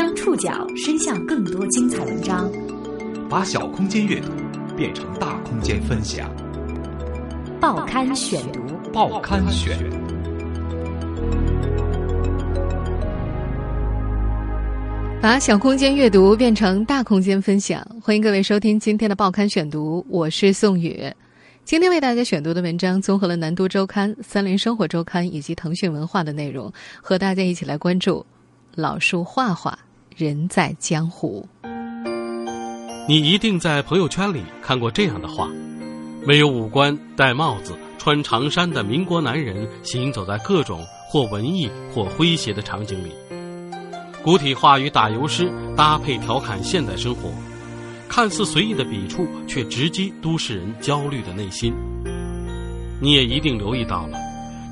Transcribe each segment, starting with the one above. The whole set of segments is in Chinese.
将触角伸向更多精彩文章，把小空间阅读变成大空间分享。报刊选读，报刊选。把小空间阅读变成大空间分享，欢迎各位收听今天的报刊选读，我是宋宇。今天为大家选读的文章综合了南都周刊、三联生活周刊以及腾讯文化的内容，和大家一起来关注老树画画，人在江湖。你一定在朋友圈里看过这样的画：没有五官、戴帽子、穿长衫的民国男人行走在各种或文艺或诙谐的场景里，古体画与打油诗搭配调侃现代生活。看似随意的笔触，却直击都市人焦虑的内心。你也一定留意到了，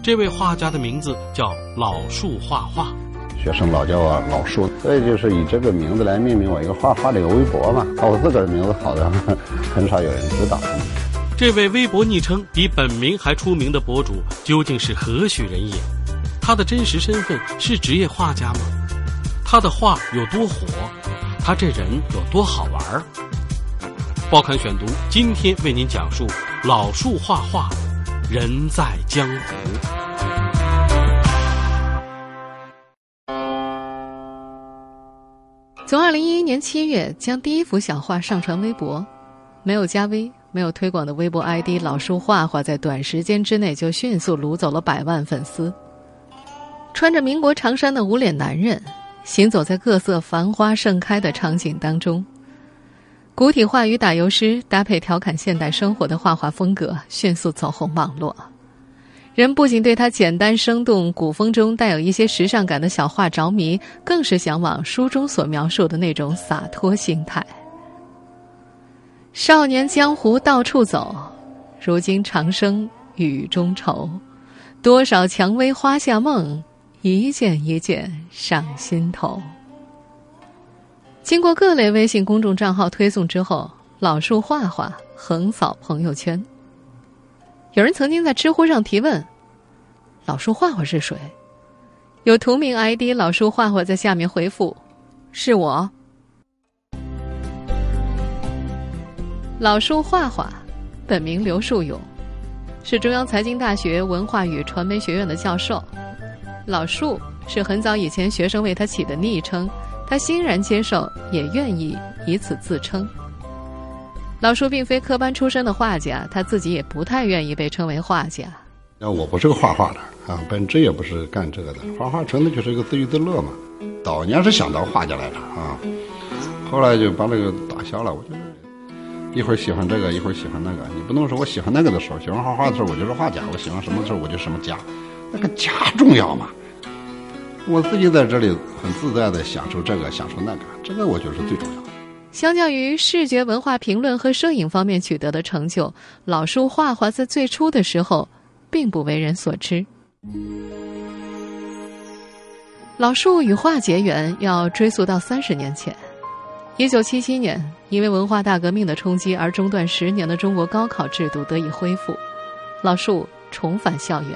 这位画家的名字叫老树画画，学生老叫我老树，所以就是以这个名字来命名我一个画画的一个微博嘛。我自个儿的名字好的 很少有人知道。这位微博昵称比本名还出名的博主究竟是何许人也？他的真实身份是职业画家吗？他的画有多火？他这人有多好玩儿？报刊选读，今天为您讲述老树画画，人在江湖。从二零一一年七月将第一幅小画上传微博，没有加微、没有推广的微博 ID“ 老树画画”在短时间之内就迅速掳走了百万粉丝。穿着民国长衫的无脸男人，行走在各色繁花盛开的场景当中。古体画与打油诗搭配调侃现代生活的画画风格，迅速走红网络。人不仅对他简单生动、古风中带有一些时尚感的小画着迷，更是向往书中所描述的那种洒脱心态。少年江湖到处走，如今长生雨中愁。多少蔷薇花下梦，一件一件上心头。经过各类微信公众账号推送之后，老树画画横扫朋友圈。有人曾经在知乎上提问：“老树画画是谁？”有图名 ID“ 老树画画”在下面回复：“是我。”老树画画，本名刘树勇，是中央财经大学文化与传媒学院的教授。老树是很早以前学生为他起的昵称。他欣然接受，也愿意以此自称。老叔并非科班出身的画家，他自己也不太愿意被称为画家。那我不是个画画的啊，本职也不是干这个的。画画纯粹就是一个自娱自乐嘛。早年是想当画家来着啊，后来就把这个打消了。我觉得一会儿喜欢这个，一会儿喜欢那个。你不能说我喜欢那个的时候，喜欢画画的时候，我就是画家；我喜欢什么的时候，我就什么家。那个家重要嘛。我自己在这里很自在的享受这个，享受那个，这个我觉得是最重要。相较于视觉文化评论和摄影方面取得的成就，老树画画在最初的时候并不为人所知。老树与画结缘要追溯到三十年前，一九七七年，因为文化大革命的冲击而中断十年的中国高考制度得以恢复，老树重返校园。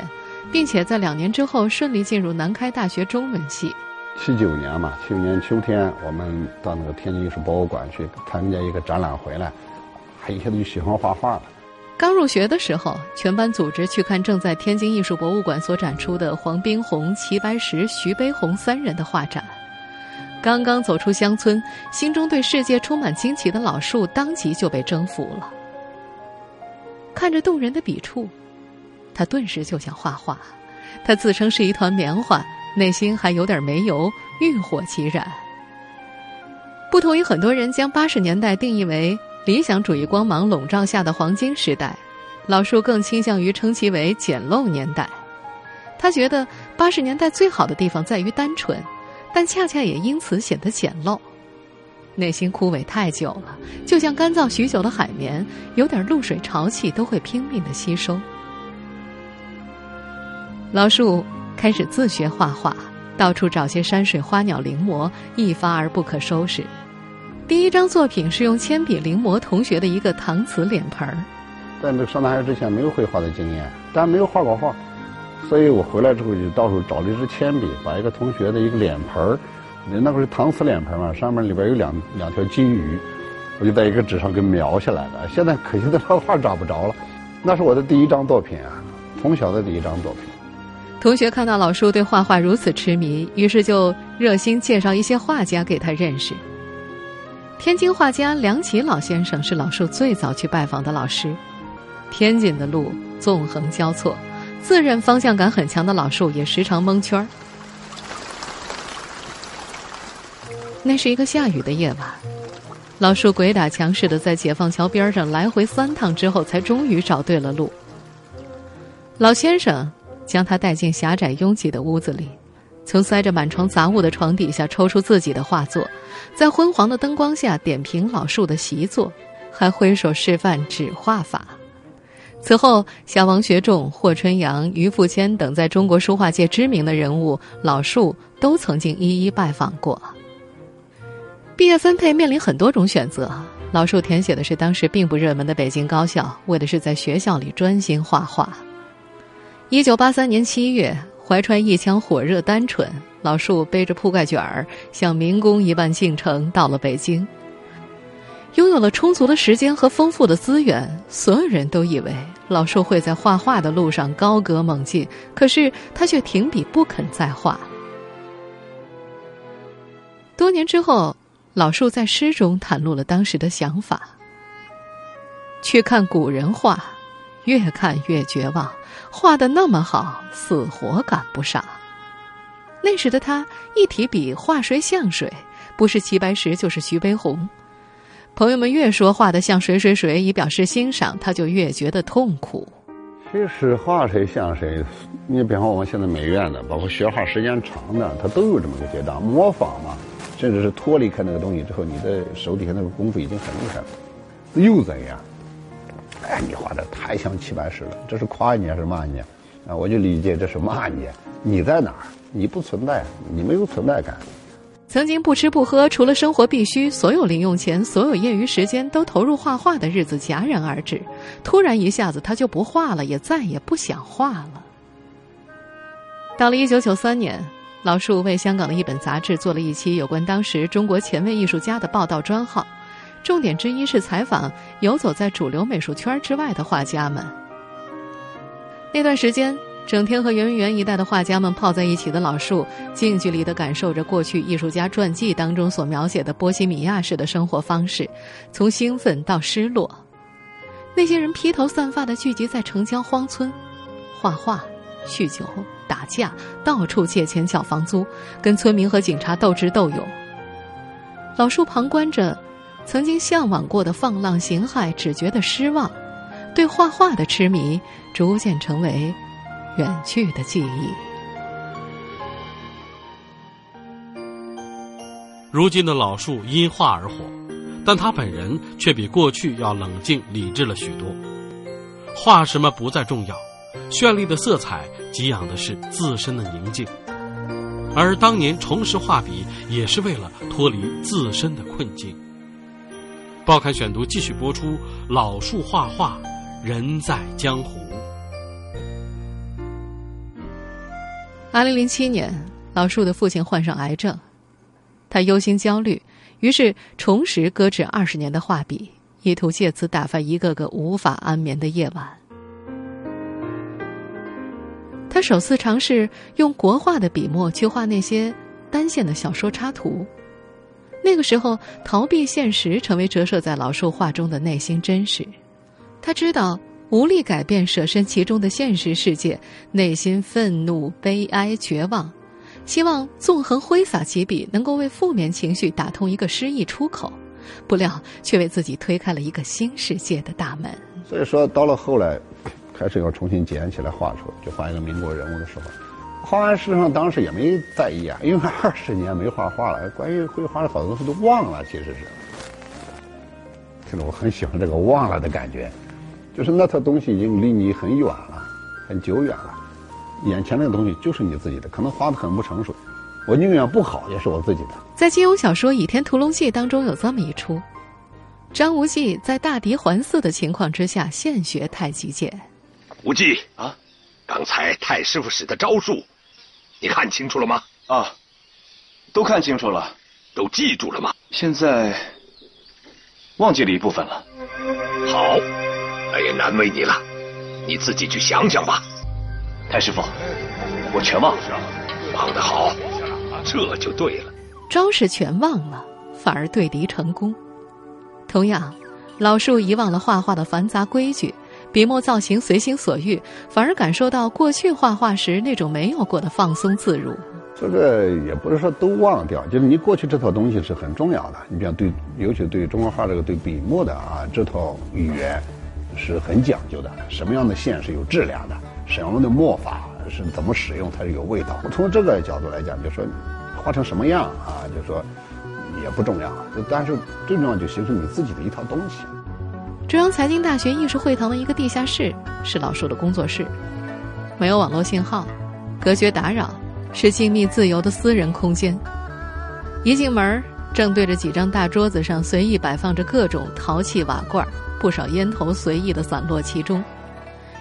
并且在两年之后顺利进入南开大学中文系。七九年嘛，七九年秋天，我们到那个天津艺术博物馆去参加一个展览，回来，还一下子就喜欢画画了。刚入学的时候，全班组织去看正在天津艺术博物馆所展出的黄宾虹、齐白石、徐悲鸿三人的画展。刚刚走出乡村，心中对世界充满惊奇的老树，当即就被征服了。看着动人的笔触。他顿时就想画画，他自称是一团棉花，内心还有点煤油，欲火起燃。不同于很多人将八十年代定义为理想主义光芒笼罩下的黄金时代，老树更倾向于称其为简陋年代。他觉得八十年代最好的地方在于单纯，但恰恰也因此显得简陋。内心枯萎太久了，就像干燥许久的海绵，有点露水潮气都会拼命的吸收。老树开始自学画画，到处找些山水花鸟临摹，一发而不可收拾。第一张作品是用铅笔临摹同学的一个搪瓷脸盆儿。在那上大学之前没有绘画的经验，但没有画过画，所以我回来之后就到处找了一支铅笔，把一个同学的一个脸盆儿那个是搪瓷脸盆嘛，上面里边有两两条金鱼，我就在一个纸上给描下来了。现在可惜的画画找不着了，那是我的第一张作品啊，从小的第一张作品。同学看到老树对画画如此痴迷，于是就热心介绍一些画家给他认识。天津画家梁启老先生是老树最早去拜访的老师。天津的路纵横交错，自认方向感很强的老树也时常蒙圈儿。那是一个下雨的夜晚，老树鬼打墙似的在解放桥边上来回三趟之后，才终于找对了路。老先生。将他带进狭窄拥挤的屋子里，从塞着满床杂物的床底下抽出自己的画作，在昏黄的灯光下点评老树的习作，还挥手示范纸画法。此后，像王学仲、霍春阳、余富谦等在中国书画界知名的人物，老树都曾经一一拜访过。毕业分配面临很多种选择，老树填写的是当时并不热门的北京高校，为的是在学校里专心画画。一九八三年七月，怀揣一腔火热单纯，老树背着铺盖卷儿，像民工一般进城，到了北京。拥有了充足的时间和丰富的资源，所有人都以为老树会在画画的路上高歌猛进，可是他却停笔不肯再画。多年之后，老树在诗中袒露了当时的想法：去看古人画。越看越绝望，画的那么好，死活赶不上。那时的他一提笔画谁像谁，不是齐白石就是徐悲鸿。朋友们越说画的像谁谁谁以表示欣赏，他就越觉得痛苦。其实画谁像谁，你比方我们现在美院的，包括学画时间长的，他都有这么个阶段，模仿嘛，甚至是脱离开那个东西之后，你的手底下那个功夫已经很厉害了，又怎样？哎，你画的太像齐白石了，这是夸你还是骂你？啊，我就理解这是骂你。你在哪儿？你不存在，你没有存在感。曾经不吃不喝，除了生活必须，所有零用钱、所有业余时间都投入画画的日子戛然而止。突然一下子，他就不画了，也再也不想画了。到了一九九三年，老树为香港的一本杂志做了一期有关当时中国前卫艺术家的报道专号。重点之一是采访游走在主流美术圈之外的画家们。那段时间，整天和圆明园一带的画家们泡在一起的老树，近距离地感受着过去艺术家传记当中所描写的波西米亚式的生活方式，从兴奋到失落。那些人披头散发地聚集在城郊荒村，画画、酗酒、打架，到处借钱缴房租，跟村民和警察斗智斗勇。老树旁观着。曾经向往过的放浪形骸，只觉得失望；对画画的痴迷，逐渐成为远去的记忆。如今的老树因画而火，但他本人却比过去要冷静理智了许多。画什么不再重要，绚丽的色彩给养的是自身的宁静，而当年重拾画笔，也是为了脱离自身的困境。报刊选读继续播出。老树画画，人在江湖。二零零七年，老树的父亲患上癌症，他忧心焦虑，于是重拾搁置二十年的画笔，意图借此打发一个个无法安眠的夜晚。他首次尝试用国画的笔墨去画那些单线的小说插图。那个时候，逃避现实成为折射在老树画中的内心真实。他知道无力改变舍身其中的现实世界，内心愤怒、悲哀、绝望，希望纵横挥洒几笔，能够为负面情绪打通一个失意出口。不料，却为自己推开了一个新世界的大门。所以说，到了后来，开始要重新捡起来画出，就画一个民国人物的时候。画完实际上当时也没在意啊，因为二十年没画画了，关于绘画的好多东西都忘了。其实是，其实我很喜欢这个忘了的感觉，就是那套东西已经离你很远了，很久远了。眼前那个东西就是你自己的，可能画的很不成熟，我宁愿不好也是我自己的。在金庸小说《倚天屠龙记》当中有这么一出，张无忌在大敌环伺的情况之下现学太极剑。无忌啊，刚才太师傅使的招数。你看清楚了吗？啊，都看清楚了，都记住了吗？现在忘记了一部分了。好，那也难为你了，你自己去想想吧。太师傅，我全忘了。忘得好，这就对了。招式全忘了，反而对敌成功。同样，老树遗忘了画画的繁杂规矩，笔墨造型随心所欲，反而感受到过去画画时那种没有过的放松自如。这个也不是说都忘掉，就是你过去这套东西是很重要的。你比方对，尤其对中国画这个对笔墨的啊，这套语言是很讲究的。什么样的线是有质量的？什么样的墨法是怎么使用才是有味道？从这个角度来讲，就是说画成什么样啊，就是说。也不重要，但是最重要就形成你自己的一套东西。中央财经大学艺术会堂的一个地下室是老树的工作室，没有网络信号，隔绝打扰，是静谧自由的私人空间。一进门，正对着几张大桌子上随意摆放着各种陶器瓦罐，不少烟头随意的散落其中。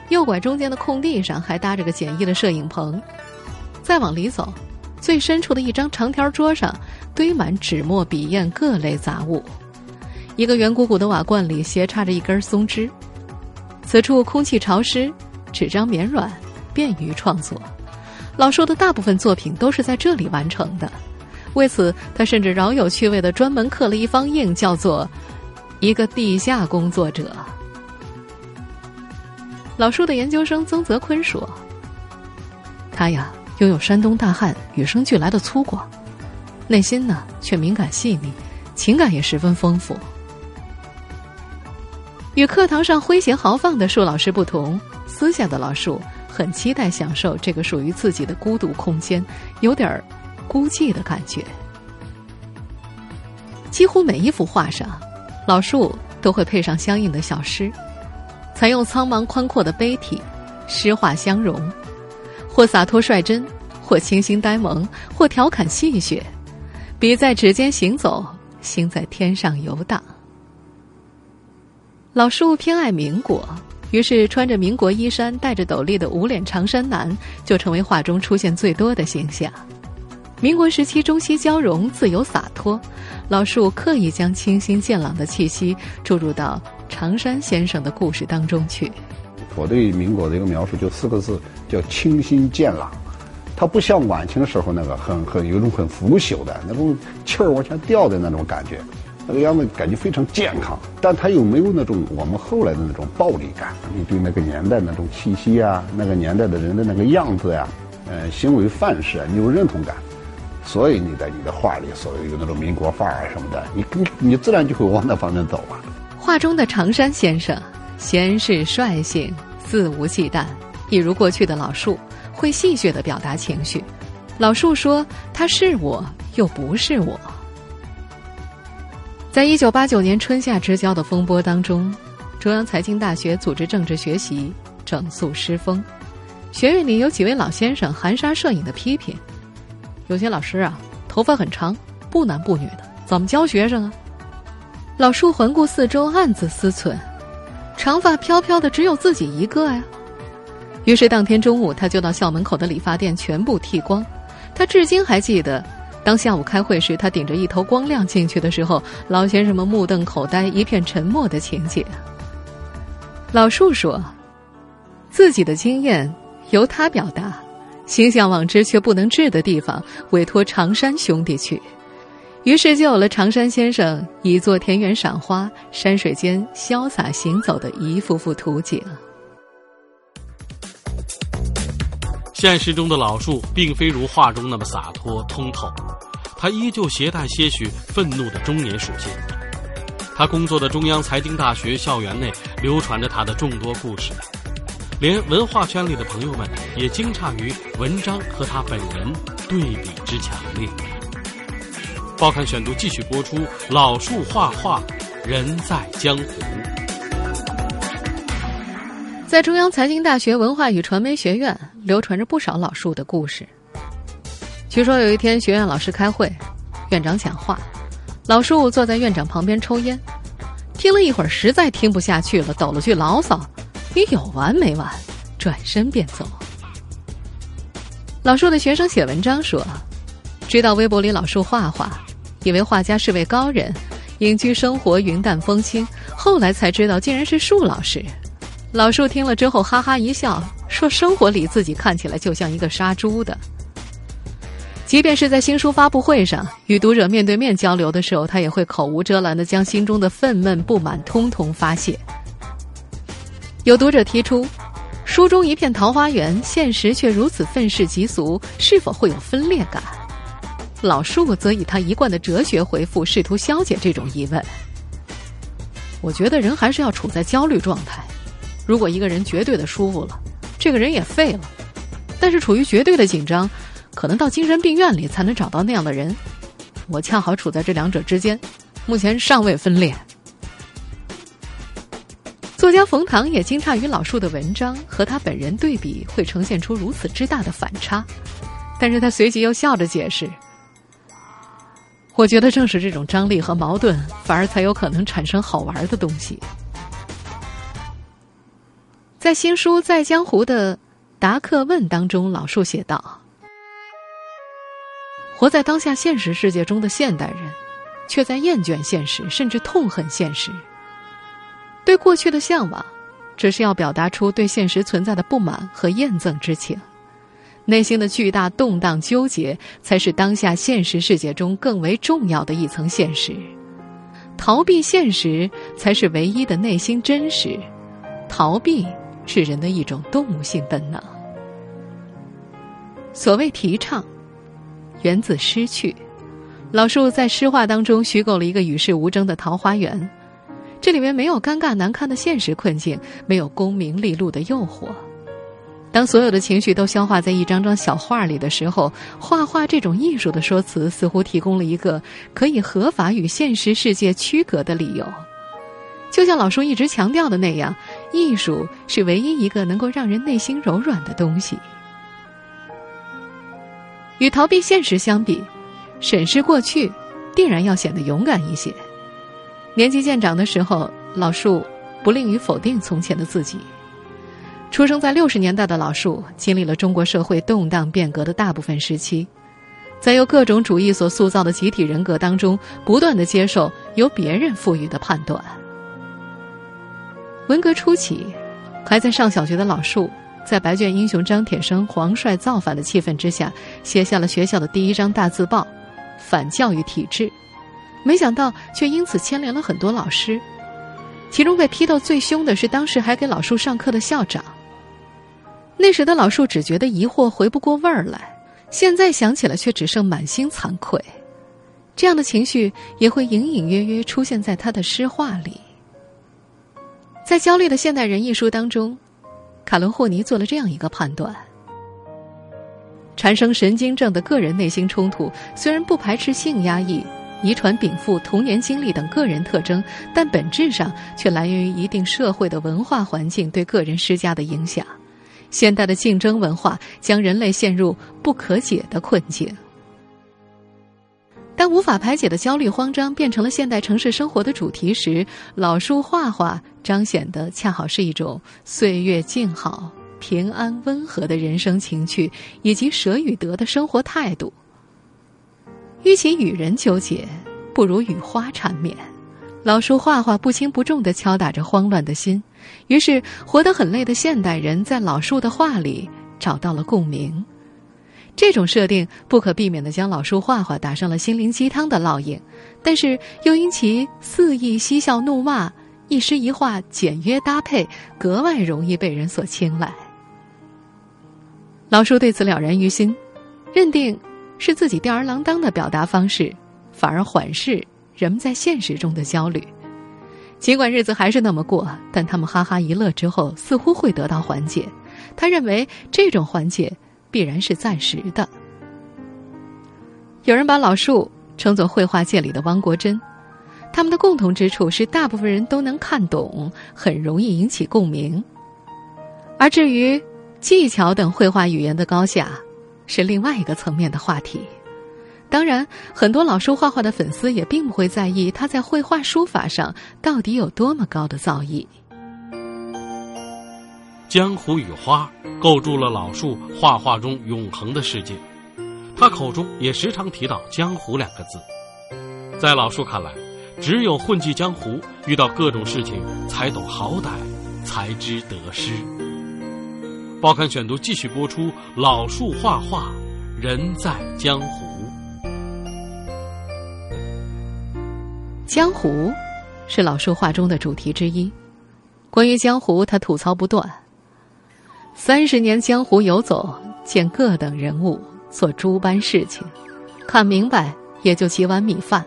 右拐中间的空地上还搭着个简易的摄影棚。再往里走，最深处的一张长条桌上。堆满纸墨笔砚各类杂物，一个圆鼓鼓的瓦罐里斜插着一根松枝。此处空气潮湿，纸张绵软，便于创作。老树的大部分作品都是在这里完成的，为此他甚至饶有趣味的专门刻了一方印，叫做“一个地下工作者”。老树的研究生曾泽坤说：“他呀，拥有山东大汉与生俱来的粗犷。”内心呢，却敏感细腻，情感也十分丰富。与课堂上诙谐豪放的树老师不同，私下的老树很期待享受这个属于自己的孤独空间，有点儿孤寂的感觉。几乎每一幅画上，老树都会配上相应的小诗，采用苍茫宽阔的碑体，诗画相融，或洒脱率真，或清新呆萌，或调侃戏谑。笔在指尖行走，心在天上游荡。老树偏爱民国，于是穿着民国衣衫、戴着斗笠的无脸长衫男就成为画中出现最多的形象。民国时期中西交融、自由洒脱，老树刻意将清新健朗的气息注入到长山先生的故事当中去。我对民国的一个描述就四个字，叫清新健朗。它不像晚清的时候那个很很有一种很腐朽的那种气儿往下掉的那种感觉，那个样子感觉非常健康，但他又没有那种我们后来的那种暴力感。你对那个年代那种气息啊，那个年代的人的那个样子呀，呃，行为范式啊，你有认同感，所以你在你的画里所谓有那种民国范儿什么的，你你你自然就会往那方面走啊。画中的常山先生，闲适率性，肆无忌惮，一如过去的老树。会戏谑的表达情绪，老树说：“他是我，又不是我。”在一九八九年春夏之交的风波当中，中央财经大学组织政治学习，整肃师风。学院里有几位老先生含沙射影的批评，有些老师啊，头发很长，不男不女的，怎么教学生啊？老树环顾四周，暗自思忖：长发飘飘的只有自己一个呀。于是当天中午，他就到校门口的理发店全部剃光。他至今还记得，当下午开会时，他顶着一头光亮进去的时候，老先生们目瞪口呆、一片沉默的情景。老树说：“自己的经验由他表达，心向往之却不能至的地方，委托长山兄弟去。于是就有了长山先生一座田园赏花、山水间潇洒行走的一幅幅图景。”现实中的老树并非如画中那么洒脱通透，他依旧携带些许愤怒的中年属性。他工作的中央财经大学校园内流传着他的众多故事，连文化圈里的朋友们也惊诧于文章和他本人对比之强烈。报刊选读继续播出：老树画画，人在江湖。在中央财经大学文化与传媒学院，流传着不少老树的故事。据说有一天，学院老师开会，院长讲话，老树坐在院长旁边抽烟，听了一会儿，实在听不下去了，抖了句牢骚：“你有完没完？”转身便走。老树的学生写文章说：“知道微博里老树画画，以为画家是位高人，隐居生活，云淡风轻。后来才知道，竟然是树老师。老树听了之后哈哈一笑，说：“生活里自己看起来就像一个杀猪的。”即便是在新书发布会上与读者面对面交流的时候，他也会口无遮拦的将心中的愤懑不满通通发泄。有读者提出，书中一片桃花源，现实却如此愤世嫉俗，是否会有分裂感？老树则以他一贯的哲学回复，试图消解这种疑问。我觉得人还是要处在焦虑状态。如果一个人绝对的舒服了，这个人也废了；但是处于绝对的紧张。可能到精神病院里才能找到那样的人，我恰好处在这两者之间，目前尚未分裂。作家冯唐也惊诧于老树的文章和他本人对比会呈现出如此之大的反差，但是他随即又笑着解释：“我觉得正是这种张力和矛盾，反而才有可能产生好玩的东西。”在新书《在江湖》的答客问当中，老树写道。活在当下现实世界中的现代人，却在厌倦现实，甚至痛恨现实。对过去的向往，只是要表达出对现实存在的不满和厌憎之情。内心的巨大动荡纠结，才是当下现实世界中更为重要的一层现实。逃避现实，才是唯一的内心真实。逃避是人的一种动物性本能。所谓提倡。源自失去，老树在诗画当中虚构了一个与世无争的桃花源，这里面没有尴尬难堪的现实困境，没有功名利禄的诱惑。当所有的情绪都消化在一张张小画里的时候，画画这种艺术的说辞似乎提供了一个可以合法与现实世界区隔的理由。就像老树一直强调的那样，艺术是唯一一个能够让人内心柔软的东西。与逃避现实相比，审视过去，定然要显得勇敢一些。年纪渐长的时候，老树不吝于否定从前的自己。出生在六十年代的老树，经历了中国社会动荡变革的大部分时期，在由各种主义所塑造的集体人格当中，不断的接受由别人赋予的判断。文革初期，还在上小学的老树。在白卷英雄张铁生黄帅造反的气氛之下，写下了学校的第一张大字报，反教育体制。没想到却因此牵连了很多老师，其中被批斗最凶的是当时还给老树上课的校长。那时的老树只觉得疑惑，回不过味儿来；现在想起来，却只剩满心惭愧。这样的情绪也会隐隐约约出现在他的诗画里。在《焦虑的现代人》一书当中。卡伦霍尼做了这样一个判断：产生神经症的个人内心冲突，虽然不排斥性压抑、遗传禀赋、童年经历等个人特征，但本质上却来源于一定社会的文化环境对个人施加的影响。现代的竞争文化将人类陷入不可解的困境。当无法排解的焦虑、慌张变成了现代城市生活的主题时，老树画画彰显的恰好是一种岁月静好、平安温和的人生情趣，以及舍与得的生活态度。与其与人纠结，不如与花缠绵。老树画画不轻不重地敲打着慌乱的心，于是活得很累的现代人在老树的画里找到了共鸣。这种设定不可避免地将老树画画打上了心灵鸡汤的烙印，但是又因其肆意嬉笑怒骂、一诗一画简约搭配，格外容易被人所青睐。老树对此了然于心，认定是自己吊儿郎当的表达方式，反而缓释人们在现实中的焦虑。尽管日子还是那么过，但他们哈哈一乐之后，似乎会得到缓解。他认为这种缓解。必然是暂时的。有人把老树称作绘画界里的汪国真，他们的共同之处是大部分人都能看懂，很容易引起共鸣。而至于技巧等绘画语言的高下，是另外一个层面的话题。当然，很多老树画画的粉丝也并不会在意他在绘画书法上到底有多么高的造诣。江湖与花构筑了老树画画中永恒的世界，他口中也时常提到“江湖”两个字。在老树看来，只有混迹江湖，遇到各种事情才懂好歹，才知得失。报刊选读继续播出：老树画画，人在江湖。江湖是老树画中的主题之一。关于江湖，他吐槽不断。三十年江湖游走，见各等人物，做诸般事情，看明白也就几碗米饭。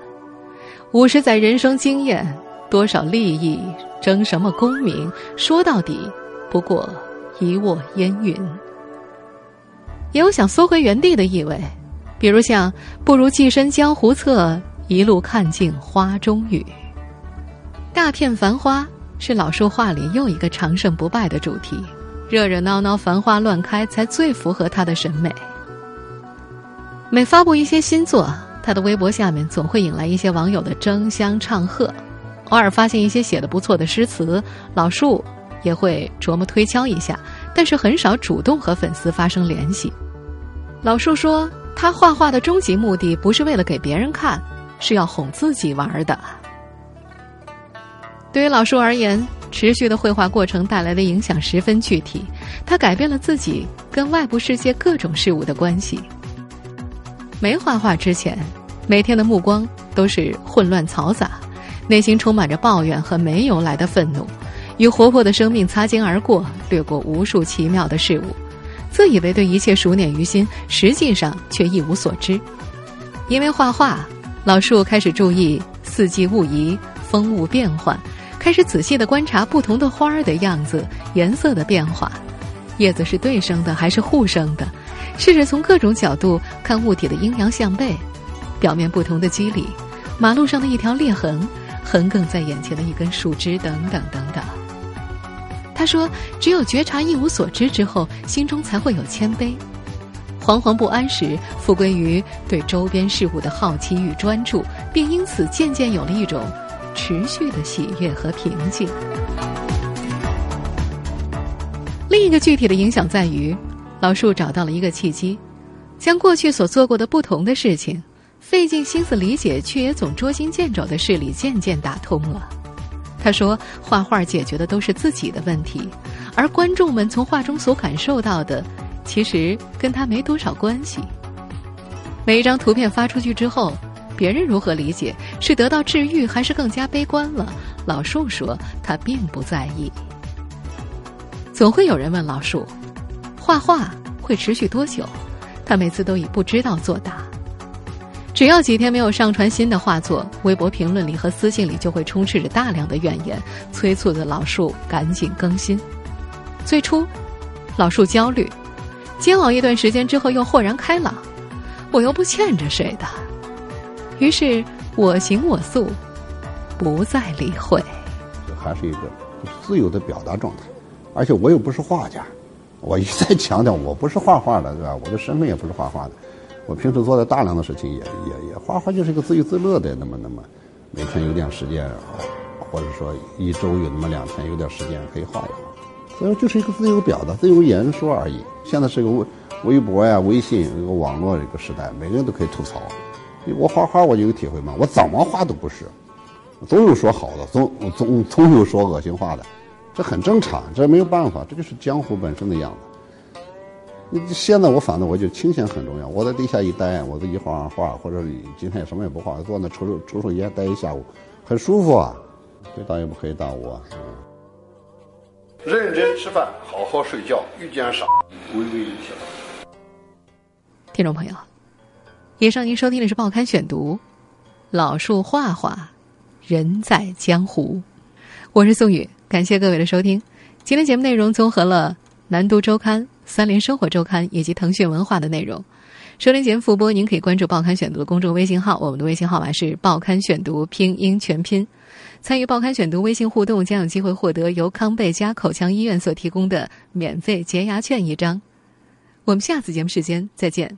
五十载人生经验，多少利益，争什么功名？说到底，不过一握烟云。也有想缩回原地的意味，比如像“不如寄身江湖侧，一路看尽花中雨”。大片繁花是老树画里又一个长盛不败的主题，热热闹闹、繁花乱开，才最符合他的审美。每发布一些新作。他的微博下面总会引来一些网友的争相唱和，偶尔发现一些写的不错的诗词，老树也会琢磨推敲一下，但是很少主动和粉丝发生联系。老树说，他画画的终极目的不是为了给别人看，是要哄自己玩的。对于老树而言，持续的绘画过程带来的影响十分具体，他改变了自己跟外部世界各种事物的关系。没画画之前，每天的目光都是混乱嘈杂，内心充满着抱怨和没由来的愤怒，与活泼的生命擦肩而过，掠过无数奇妙的事物，自以为对一切熟稔于心，实际上却一无所知。因为画画，老树开始注意四季物移、风物变换，开始仔细的观察不同的花儿的样子、颜色的变化，叶子是对生的还是互生的。试着从各种角度看物体的阴阳相背，表面不同的肌理，马路上的一条裂痕，横亘在眼前的一根树枝，等等等等。他说：“只有觉察一无所知之后，心中才会有谦卑。惶惶不安时，复归于对周边事物的好奇与专注，并因此渐渐有了一种持续的喜悦和平静。”另一个具体的影响在于。老树找到了一个契机，将过去所做过的不同的事情，费尽心思理解却也总捉襟见肘的事理渐渐打通了。他说：“画画解决的都是自己的问题，而观众们从画中所感受到的，其实跟他没多少关系。每一张图片发出去之后，别人如何理解，是得到治愈还是更加悲观了？老树说他并不在意。总会有人问老树。”画画会持续多久？他每次都以不知道作答。只要几天没有上传新的画作，微博评论里和私信里就会充斥着大量的怨言，催促着老树赶紧更新。最初，老树焦虑，煎熬一段时间之后又豁然开朗，我又不欠着谁的，于是我行我素，不再理会。还是一个自由的表达状态，而且我又不是画家。我一再强调，我不是画画的，对吧？我的身份也不是画画的。我平时做的大量的事情，也也也画画，就是一个自娱自乐的。那么，那么每天有点时间，或者说一周有那么两天有点时间可以画一画。所以就是一个自由表达、自由言说而已。现在是个微微博呀、微信一个网络一个时代，每个人都可以吐槽。我画画我就有体会嘛，我怎么画都不是，总有说好的，总总总有说恶心话的。这很正常，这没有办法，这就是江湖本身的样子。你现在我反正我就清闲很重要，我在地下一待，我自己画画画，或者今天也什么也不画，坐那抽抽抽抽烟，待一下午，很舒服啊。可以当也不可以打我。认真吃饭，好好睡觉，遇见傻，微微一笑。听众朋友，以上您收听的是《报刊选读》，老树画画，人在江湖，我是宋宇。感谢各位的收听，今天节目内容综合了南都周刊、三联生活周刊以及腾讯文化的内容。收听节目复播，您可以关注“报刊选读”的公众微信号，我们的微信号码是“报刊选读”拼音全拼。参与“报刊选读”微信互动，将有机会获得由康贝佳口腔医院所提供的免费洁牙券一张。我们下次节目时间再见。